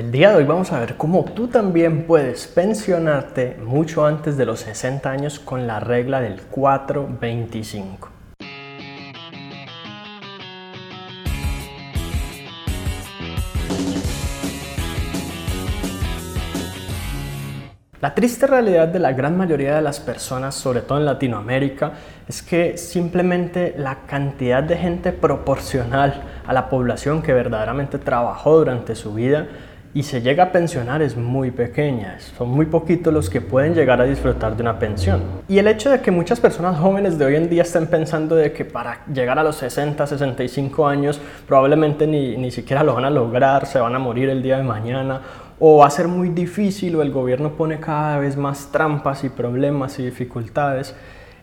El día de hoy vamos a ver cómo tú también puedes pensionarte mucho antes de los 60 años con la regla del 425. La triste realidad de la gran mayoría de las personas, sobre todo en Latinoamérica, es que simplemente la cantidad de gente proporcional a la población que verdaderamente trabajó durante su vida y se llega a pensionar es muy pequeña. Son muy poquitos los que pueden llegar a disfrutar de una pensión. Y el hecho de que muchas personas jóvenes de hoy en día estén pensando de que para llegar a los 60, 65 años probablemente ni, ni siquiera lo van a lograr, se van a morir el día de mañana o va a ser muy difícil o el gobierno pone cada vez más trampas y problemas y dificultades.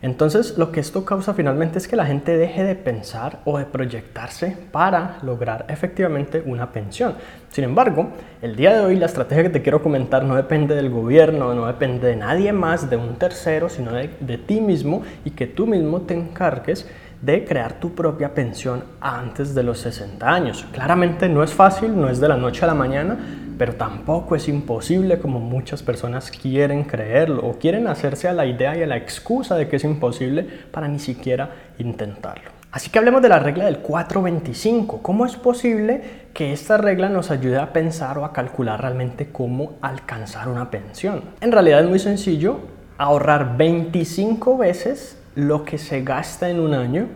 Entonces lo que esto causa finalmente es que la gente deje de pensar o de proyectarse para lograr efectivamente una pensión. Sin embargo, el día de hoy la estrategia que te quiero comentar no depende del gobierno, no depende de nadie más, de un tercero, sino de, de ti mismo y que tú mismo te encargues de crear tu propia pensión antes de los 60 años. Claramente no es fácil, no es de la noche a la mañana, pero tampoco es imposible como muchas personas quieren creerlo o quieren hacerse a la idea y a la excusa de que es imposible para ni siquiera intentarlo. Así que hablemos de la regla del 425. ¿Cómo es posible que esta regla nos ayude a pensar o a calcular realmente cómo alcanzar una pensión? En realidad es muy sencillo ahorrar 25 veces lo que se gasta en un año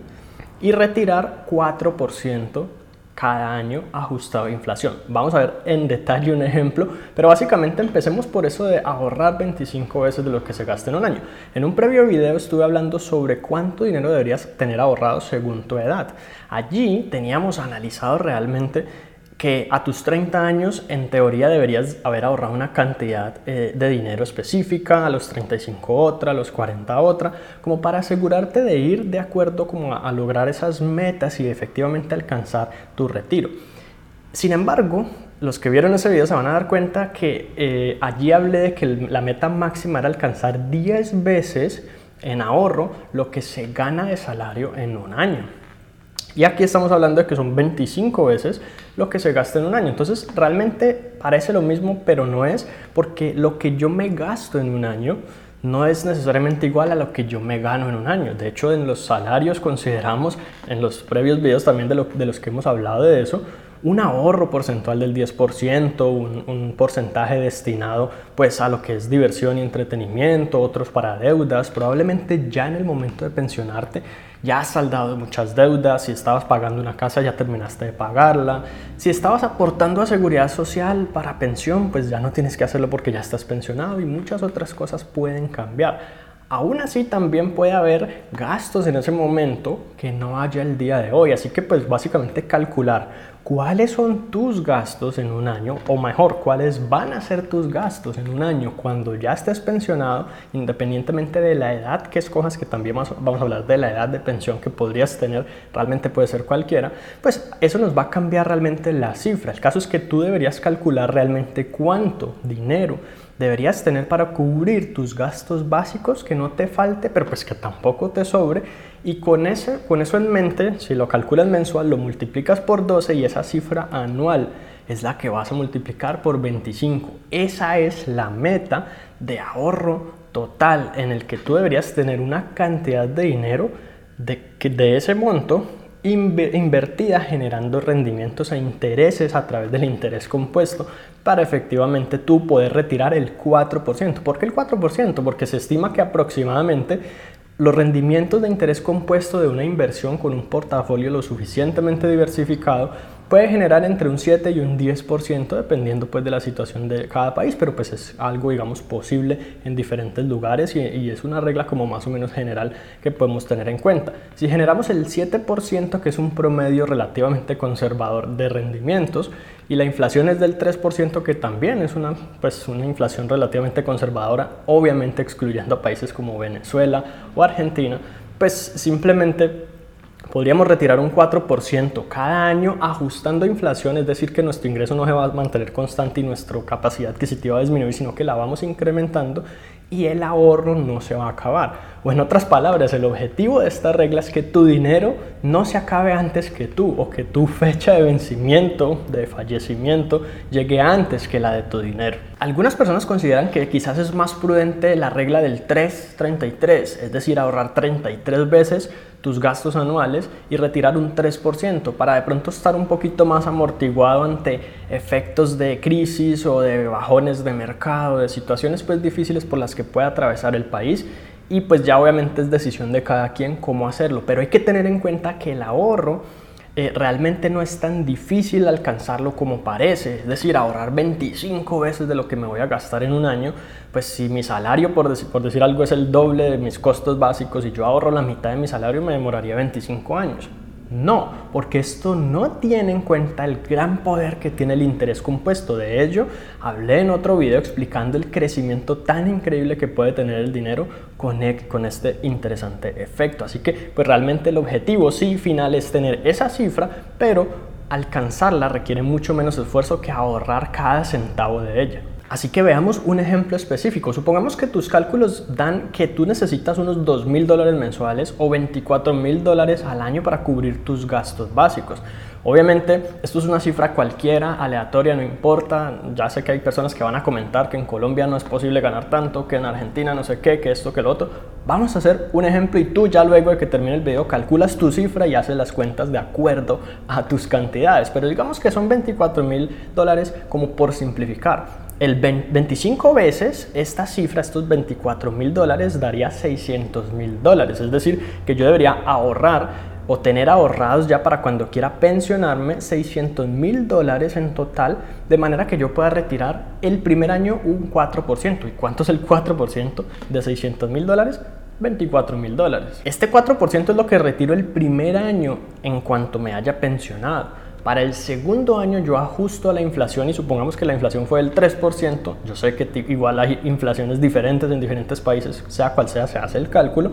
y retirar 4% cada año ajustado a inflación. Vamos a ver en detalle un ejemplo, pero básicamente empecemos por eso de ahorrar 25 veces de lo que se gasta en un año. En un previo video estuve hablando sobre cuánto dinero deberías tener ahorrado según tu edad. Allí teníamos analizado realmente que a tus 30 años en teoría deberías haber ahorrado una cantidad eh, de dinero específica, a los 35 otra, a los 40 otra, como para asegurarte de ir de acuerdo como a, lograr esas metas y efectivamente alcanzar tu retiro. Sin embargo, los que vieron ese video se van a dar cuenta que eh, allí hablé de que la meta máxima era alcanzar 10 veces en ahorro lo que se gana de salario en un año. Y aquí estamos hablando de que son 25 veces lo que se gasta en un año. Entonces realmente parece lo mismo, pero no es porque lo que yo me gasto en un año no es necesariamente igual a lo que yo me gano en un año. De hecho, en los salarios consideramos, en los previos videos también de, de los que hemos hablado de eso, un ahorro porcentual del 10%, un, un, porcentaje destinado pues a lo que es diversión y entretenimiento, otros para deudas, probablemente ya en el momento de pensionarte ya has saldado muchas deudas, si estabas pagando una casa ya terminaste de pagarla, si estabas aportando a seguridad social para pensión pues ya no tienes que hacerlo porque ya estás pensionado y muchas otras cosas pueden cambiar. Aún así también puede haber gastos en ese momento que no haya el día de hoy. Así que pues básicamente calcular cuáles son tus gastos en un año o mejor, cuáles van a ser tus gastos en un año cuando ya estés pensionado, independientemente de la edad que escojas, que también vamos a hablar de la edad de pensión que podrías tener, realmente puede ser cualquiera, pues eso nos va a cambiar realmente la cifra. El caso es que tú deberías calcular realmente cuánto dinero deberías tener para cubrir tus gastos básicos, que no te falte, pero pues que tampoco te sobre. Y con, ese, con eso en mente, si lo calculas mensual, lo multiplicas por 12 y esa cifra anual es la que vas a multiplicar por 25. Esa es la meta de ahorro total en el que tú deberías tener una cantidad de dinero de, de ese monto invertida generando rendimientos e intereses a través del interés compuesto para efectivamente tú poder retirar el 4%. ¿Por qué el 4%? Porque se estima que aproximadamente los rendimientos de interés compuesto de una inversión con un portafolio lo suficientemente diversificado puede generar entre un 7 y un 10% dependiendo pues de la situación de cada país, pero pues es algo digamos posible en diferentes lugares y, es una regla como más o menos general que podemos tener en cuenta. Si generamos el 7% que es un promedio relativamente conservador de rendimientos y la inflación es del 3% que también es una, pues, una inflación relativamente conservadora, obviamente excluyendo a países como Venezuela o Argentina, pues simplemente podríamos retirar un 4% cada año ajustando inflación, es decir, que nuestro ingreso no se va a mantener constante y nuestra capacidad adquisitiva va a disminuir, sino que la vamos incrementando y el ahorro no se va a acabar. O en otras palabras, el objetivo de esta regla es que tu dinero no se acabe antes que tú o que tu fecha de vencimiento, de fallecimiento, llegue antes que la de tu dinero. Algunas personas consideran que quizás es más prudente la regla del 333, es decir, ahorrar 33 veces tus gastos anuales y retirar un 3% para de pronto estar un poquito más amortiguado ante efectos de crisis o de bajones de mercado, de situaciones pues difíciles por las que puede atravesar el país y pues ya obviamente es decisión de cada quien cómo hacerlo, pero hay que tener en cuenta que el ahorro eh, realmente no es tan difícil alcanzarlo como parece. Es decir, ahorrar 25 veces de lo que me voy a gastar en un año, pues si mi salario, por, por decir algo, es el doble de mis costos básicos y yo ahorro la mitad de mi salario, me demoraría 25 años. No, porque esto no tiene en cuenta el gran poder que tiene el interés compuesto. De ello, hablé en otro video explicando el crecimiento tan increíble que puede tener el dinero con, e, este interesante efecto. Así que, pues realmente el objetivo sí final es tener esa cifra, pero alcanzarla requiere mucho menos esfuerzo que ahorrar cada centavo de ella. Así que veamos un ejemplo específico. Supongamos que tus cálculos dan que tú necesitas unos 2 mil dólares mensuales o 24 mil dólares al año para cubrir tus gastos básicos. Obviamente, esto es una cifra cualquiera, aleatoria, no importa. Ya sé que hay personas que van a comentar que en Colombia no es posible ganar tanto, que en Argentina no sé qué, que esto, que lo otro. Vamos a hacer un ejemplo y tú ya luego de que termine el video calculas tu cifra y haces las cuentas de acuerdo a tus cantidades. Pero digamos que son 24 mil dólares como por simplificar el 25 veces esta cifra, estos 24 mil dólares, daría 600 mil dólares. Es decir, que yo debería ahorrar o tener ahorrados ya para cuando quiera pensionarme 600 mil dólares en total, de manera que yo pueda retirar el primer año un 4%. ¿Y cuánto es el 4% de 600 mil dólares? 24 mil dólares. Este 4% es lo que retiro el primer año en cuanto me haya pensionado. Para el segundo año yo ajusto a la inflación y supongamos que la inflación fue del 3%, yo sé que igual hay inflaciones diferentes en diferentes países, sea cual sea, se hace el cálculo,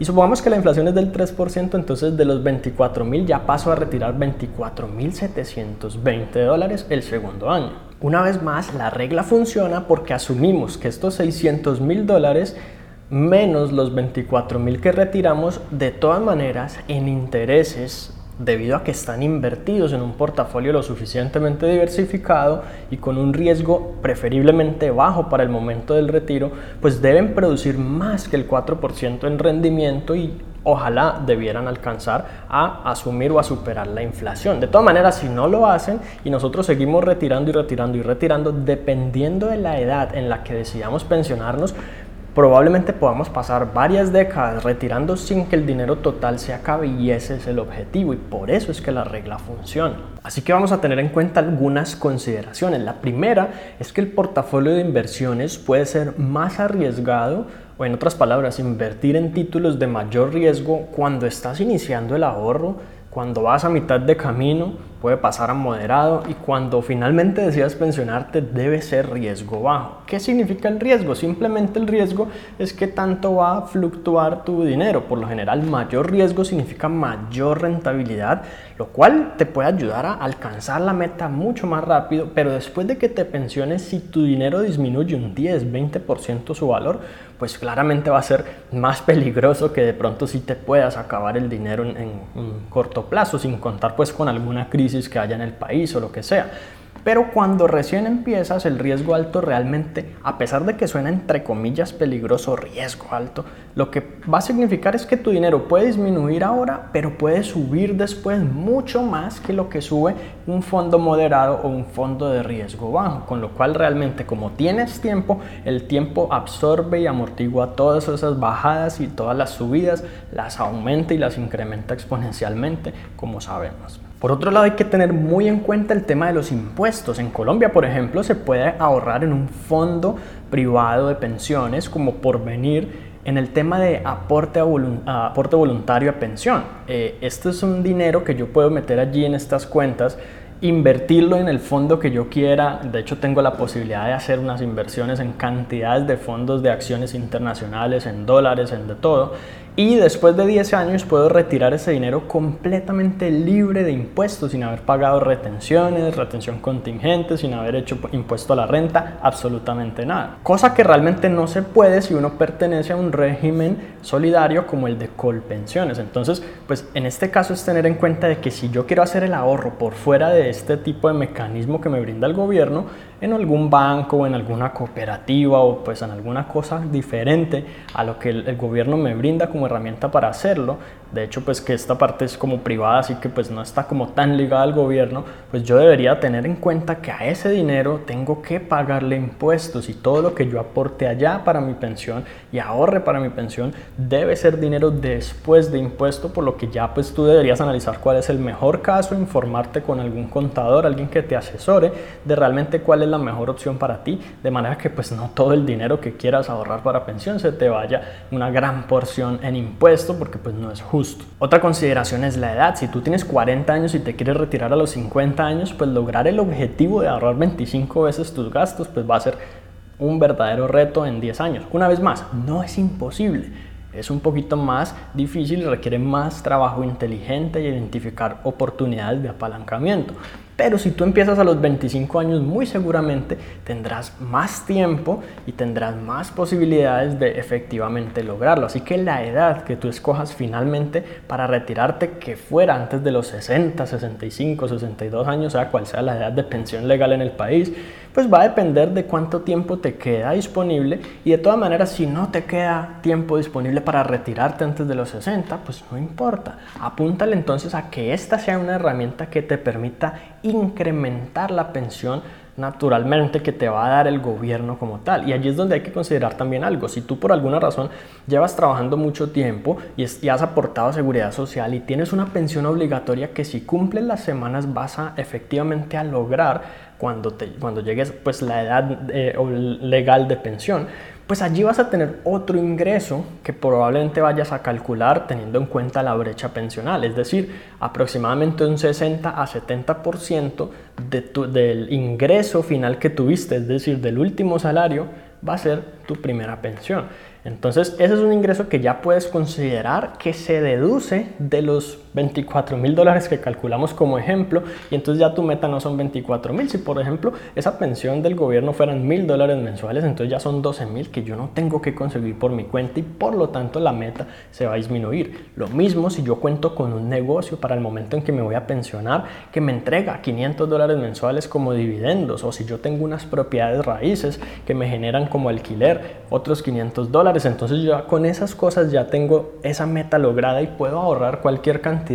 y supongamos que la inflación es del 3%, entonces de los 24 mil ya paso a retirar 24 mil 720 dólares el segundo año. Una vez más, la regla funciona porque asumimos que estos 600 mil dólares menos los 24 mil que retiramos, de todas maneras, en intereses debido a que están invertidos en un portafolio lo suficientemente diversificado y con un riesgo preferiblemente bajo para el momento del retiro, pues deben producir más que el 4% en rendimiento y ojalá debieran alcanzar a asumir o a superar la inflación. De todas maneras, si no lo hacen y nosotros seguimos retirando y retirando y retirando, dependiendo de la edad en la que decidamos pensionarnos, probablemente podamos pasar varias décadas retirando sin que el dinero total se acabe y ese es el objetivo y por eso es que la regla funciona. Así que vamos a tener en cuenta algunas consideraciones. La primera es que el portafolio de inversiones puede ser más arriesgado o en otras palabras, invertir en títulos de mayor riesgo cuando estás iniciando el ahorro cuando vas a mitad de camino puede pasar a moderado y cuando finalmente decidas pensionarte debe ser riesgo bajo. ¿Qué significa el riesgo? Simplemente el riesgo es que tanto va a fluctuar tu dinero. Por lo general mayor riesgo significa mayor rentabilidad, lo cual te puede ayudar a alcanzar la meta mucho más rápido, pero después de que te pensiones, si tu dinero disminuye un 10, 20% su valor, pues claramente va a ser más peligroso que de pronto si te puedas acabar el dinero en, un corto plazo, sin contar pues con alguna crisis que haya en el país o lo que sea. Pero cuando recién empiezas, el riesgo alto realmente, a pesar de que suena entre comillas peligroso, riesgo alto, lo que va a significar es que tu dinero puede disminuir ahora, pero puede subir después mucho más que lo que sube un fondo moderado o un fondo de riesgo bajo. Con lo cual realmente como tienes tiempo, el tiempo absorbe y amortigua todas esas bajadas y todas las subidas, las aumenta y las incrementa exponencialmente, como sabemos. Por otro lado, hay que tener muy en cuenta el tema de los impuestos. En Colombia, por ejemplo, se puede ahorrar en un fondo privado de pensiones como por venir en el tema de aporte, aporte voluntario a pensión. Eh, este es un dinero que yo puedo meter allí en estas cuentas invertirlo en el fondo que yo quiera. De hecho, tengo la posibilidad de hacer unas inversiones en cantidades de fondos de acciones internacionales, en dólares, en de todo y después de 10 años puedo retirar ese dinero completamente libre de impuestos, sin haber pagado retenciones, retención contingente, sin haber hecho impuesto a la renta, absolutamente nada. Cosa que realmente no se puede si uno pertenece a un régimen solidario como el de Colpensiones. Entonces, pues en este caso es tener en cuenta de que si yo quiero hacer el ahorro por fuera de este tipo de mecanismo que me brinda el gobierno, en algún banco o en alguna cooperativa o pues en alguna cosa diferente a lo que el, gobierno me brinda como herramienta para hacerlo. De hecho, pues que esta parte es como privada, así que pues no está como tan ligada al gobierno, pues yo debería tener en cuenta que a ese dinero tengo que pagarle impuestos y todo lo que yo aporte allá para mi pensión y ahorre para mi pensión debe ser dinero después de impuesto, por lo que ya pues tú deberías analizar cuál es el mejor caso, informarte con algún contador, alguien que te asesore de realmente cuál es la mejor opción para ti, de manera que pues no todo el dinero que quieras ahorrar para pensión se te vaya una gran porción en impuesto porque pues no es justo. Otra consideración es la edad. Si tú tienes 40 años y te quieres retirar a los 50 años, pues lograr el objetivo de ahorrar 25 veces tus gastos pues va a ser un verdadero reto en 10 años. Una vez más, no es imposible. Es un poquito más difícil y requiere más trabajo inteligente y identificar oportunidades de apalancamiento. Pero si tú empiezas a los 25 años, muy seguramente tendrás más tiempo y tendrás más posibilidades de efectivamente lograrlo. Así que la edad que tú escojas finalmente para retirarte, que fuera antes de los 60, 65, 62 años, sea cual sea la edad de pensión legal en el país, pues va a depender de cuánto tiempo te queda disponible y de todas maneras si no te queda tiempo disponible para retirarte antes de los 60, pues no importa. Apúntale entonces a que esta sea una herramienta que te permita incrementar la pensión naturalmente que te va a dar el gobierno como tal. Y allí es donde hay que considerar también algo. Si tú por alguna razón llevas trabajando mucho tiempo y, has aportado seguridad social y tienes una pensión obligatoria que si cumples las semanas vas a efectivamente a lograr cuando, te, cuando llegues pues la edad eh, legal de pensión, pues allí vas a tener otro ingreso que probablemente vayas a calcular teniendo en cuenta la brecha pensional, es decir, aproximadamente un 60 a 70% de del ingreso final que tuviste, es decir, del último salario, va a ser tu primera pensión. Entonces, ese es un ingreso que ya puedes considerar que se deduce de los 24 mil dólares que calculamos como ejemplo y entonces ya tu meta no son 24 mil. Si por ejemplo esa pensión del gobierno fueran mil dólares mensuales, entonces ya son 12 mil que yo no tengo que conseguir por mi cuenta y por lo tanto la meta se va a disminuir. Lo mismo si yo cuento con un negocio para el momento en que me voy a pensionar que me entrega 500 dólares mensuales como dividendos o si yo tengo unas propiedades raíces que me generan como alquiler otros 500 dólares, entonces yo con esas cosas ya tengo esa meta lograda y puedo ahorrar cualquier cantidad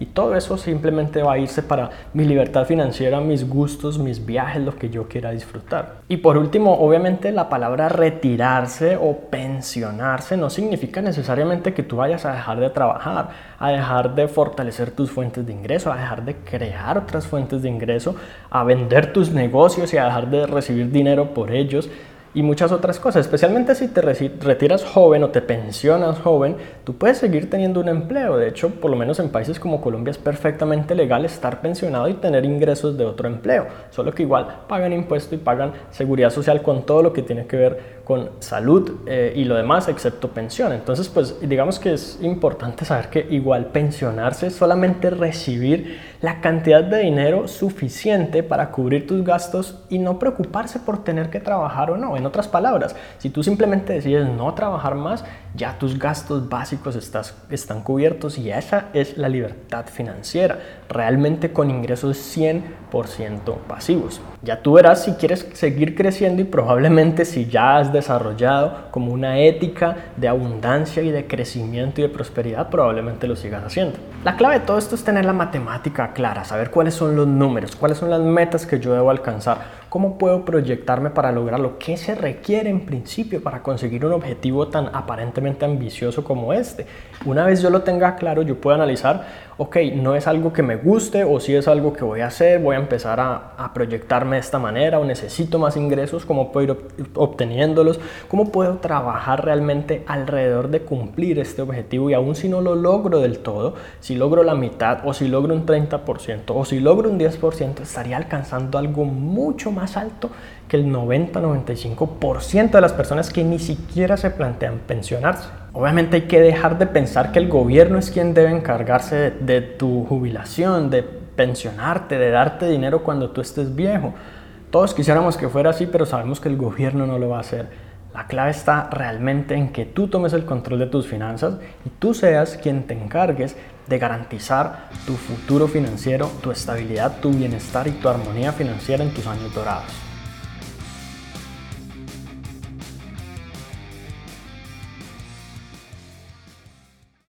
y todo eso simplemente va a irse para mi libertad financiera, mis gustos, mis viajes, lo que yo quiera disfrutar. Y por último, obviamente la palabra retirarse o pensionarse no significa necesariamente que tú vayas a dejar de trabajar, a dejar de fortalecer tus fuentes de ingreso, a dejar de crear otras fuentes de ingreso, a vender tus negocios y a dejar de recibir dinero por ellos y muchas otras cosas. Especialmente si te retiras joven o te pensionas joven, tú puedes seguir teniendo un empleo. De hecho, por lo menos en países como Colombia es perfectamente legal estar pensionado y tener ingresos de otro empleo. Solo que igual pagan impuesto y pagan seguridad social con todo lo que tiene que ver con salud eh, y lo demás excepto pensión. Entonces, pues digamos que es importante saber que igual pensionarse es solamente recibir la cantidad de dinero suficiente para cubrir tus gastos y no preocuparse por tener que trabajar o no. En otras palabras, si tú simplemente decides no trabajar más, ya tus gastos básicos estás, están cubiertos y esa es la libertad financiera, realmente con ingresos 100% pasivos. Ya tú verás si quieres seguir creciendo y probablemente si ya has desarrollado como una ética de abundancia y de crecimiento y de prosperidad, probablemente lo sigas haciendo. La clave de todo esto es tener la matemática clara, saber cuáles son los números, cuáles son las metas que yo debo alcanzar, ¿Cómo puedo proyectarme para lograrlo? ¿Qué se requiere en principio para conseguir un objetivo tan aparentemente ambicioso como este? Una vez yo lo tenga claro, yo puedo analizar, ok, no es algo que me guste o si es algo que voy a hacer, voy a empezar a, a proyectarme de esta manera o necesito más ingresos, ¿cómo puedo ir obteniéndolos? ¿Cómo puedo trabajar realmente alrededor de cumplir este objetivo? Y aún si no lo logro del todo, si logro la mitad o si logro un 30% o si logro un 10%, estaría alcanzando algo mucho más más alto que el 90-95% de las personas que ni siquiera se plantean pensionarse. Obviamente hay que dejar de pensar que el gobierno es quien debe encargarse de, tu jubilación, de pensionarte, de darte dinero cuando tú estés viejo. Todos quisiéramos que fuera así, pero sabemos que el gobierno no lo va a hacer. La clave está realmente en que tú tomes el control de tus finanzas y tú seas quien te encargues de garantizar tu futuro financiero, tu estabilidad, tu bienestar y tu armonía financiera en tus años dorados.